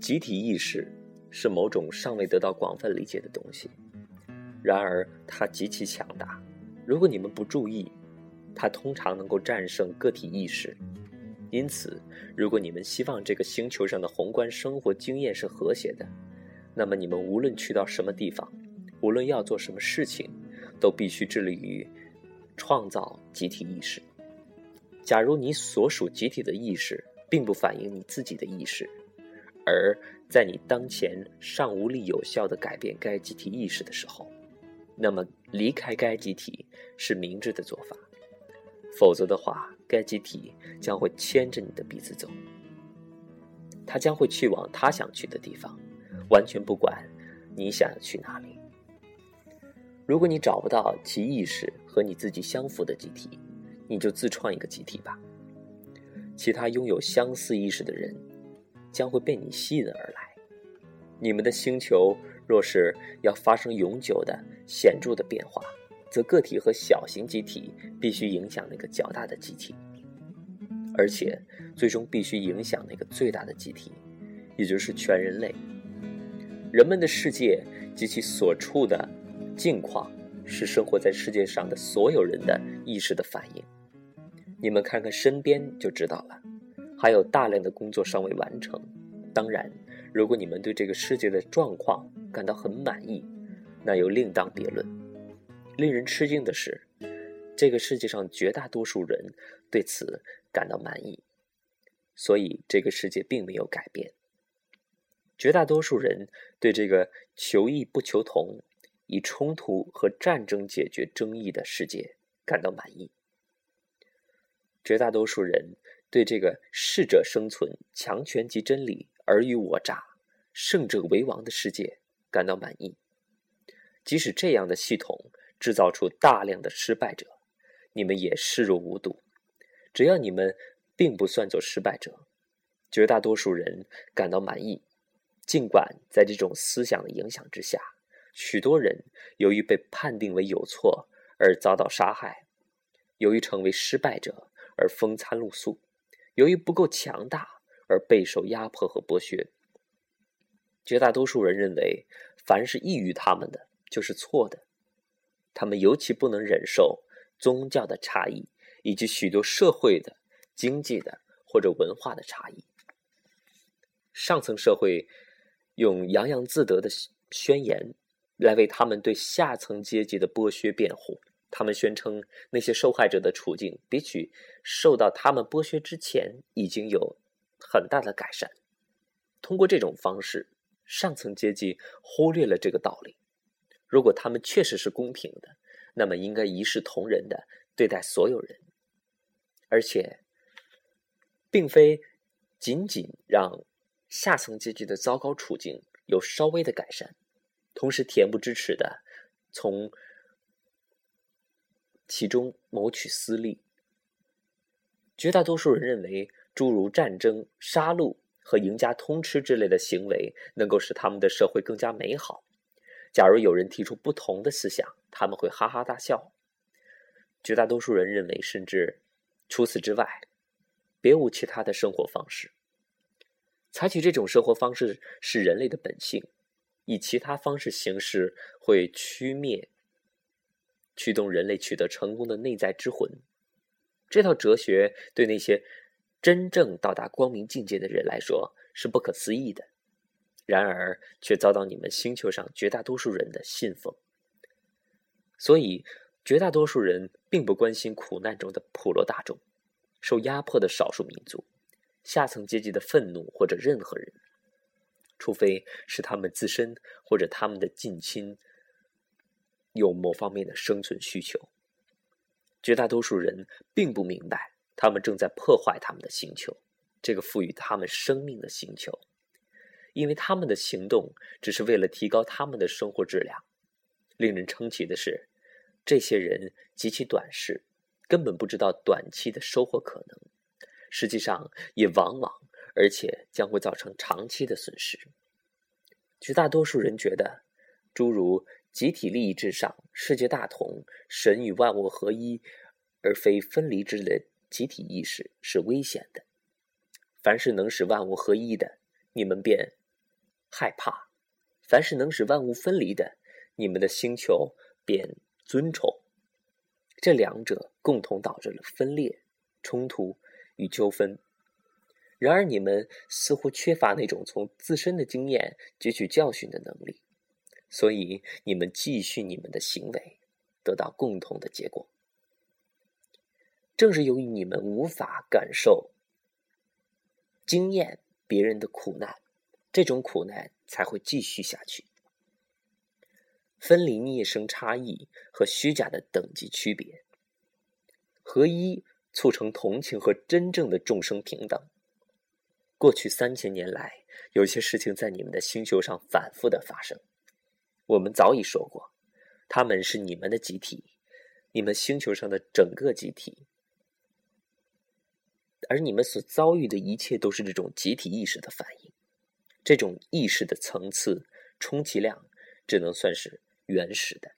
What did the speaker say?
集体意识是某种尚未得到广泛理解的东西，然而它极其强大。如果你们不注意，它通常能够战胜个体意识。因此，如果你们希望这个星球上的宏观生活经验是和谐的，那么你们无论去到什么地方，无论要做什么事情，都必须致力于创造集体意识。假如你所属集体的意识并不反映你自己的意识，而在你当前尚无力有效的改变该集体意识的时候，那么离开该集体是明智的做法。否则的话，该集体将会牵着你的鼻子走，他将会去往他想去的地方，完全不管你想要去哪里。如果你找不到其意识和你自己相符的集体，你就自创一个集体吧。其他拥有相似意识的人。将会被你吸引而来。你们的星球若是要发生永久的、显著的变化，则个体和小型集体必须影响那个较大的集体，而且最终必须影响那个最大的集体，也就是全人类。人们的世界及其所处的境况，是生活在世界上的所有人的意识的反应。你们看看身边就知道了。还有大量的工作尚未完成。当然，如果你们对这个世界的状况感到很满意，那又另当别论。令人吃惊的是，这个世界上绝大多数人对此感到满意，所以这个世界并没有改变。绝大多数人对这个求异不求同、以冲突和战争解决争议的世界感到满意。绝大多数人。对这个适者生存、强权及真理、尔虞我诈、胜者为王的世界感到满意，即使这样的系统制造出大量的失败者，你们也视若无睹。只要你们并不算作失败者，绝大多数人感到满意。尽管在这种思想的影响之下，许多人由于被判定为有错而遭到杀害，由于成为失败者而风餐露宿。由于不够强大而备受压迫和剥削，绝大多数人认为，凡是异于他们的就是错的。他们尤其不能忍受宗教的差异，以及许多社会的、经济的或者文化的差异。上层社会用洋洋自得的宣言来为他们对下层阶级的剥削辩护。他们宣称，那些受害者的处境比起受到他们剥削之前已经有很大的改善。通过这种方式，上层阶级忽略了这个道理：如果他们确实是公平的，那么应该一视同仁的对待所有人，而且并非仅仅让下层阶级的糟糕处境有稍微的改善，同时恬不知耻的从。其中谋取私利。绝大多数人认为，诸如战争、杀戮和赢家通吃之类的行为，能够使他们的社会更加美好。假如有人提出不同的思想，他们会哈哈大笑。绝大多数人认为，甚至除此之外，别无其他的生活方式。采取这种生活方式是人类的本性，以其他方式行事会驱灭。驱动人类取得成功的内在之魂，这套哲学对那些真正到达光明境界的人来说是不可思议的，然而却遭到你们星球上绝大多数人的信奉。所以，绝大多数人并不关心苦难中的普罗大众、受压迫的少数民族、下层阶级的愤怒或者任何人，除非是他们自身或者他们的近亲。有某方面的生存需求，绝大多数人并不明白，他们正在破坏他们的星球，这个赋予他们生命的星球，因为他们的行动只是为了提高他们的生活质量。令人称奇的是，这些人极其短视，根本不知道短期的收获可能，实际上也往往而且将会造成长期的损失。绝大多数人觉得。诸如集体利益至上、世界大同、神与万物合一，而非分离之类的集体意识是危险的。凡是能使万物合一的，你们便害怕；凡是能使万物分离的，你们的星球便尊崇。这两者共同导致了分裂、冲突与纠纷。然而，你们似乎缺乏那种从自身的经验汲取教训的能力，所以你们继续你们的行为，得到共同的结果。正是由于你们无法感受、经验别人的苦难，这种苦难才会继续下去。分离逆生差异和虚假的等级区别，合一促成同情和真正的众生平等。过去三千年来，有些事情在你们的星球上反复的发生。我们早已说过，他们是你们的集体，你们星球上的整个集体，而你们所遭遇的一切都是这种集体意识的反应。这种意识的层次，充其量只能算是原始的。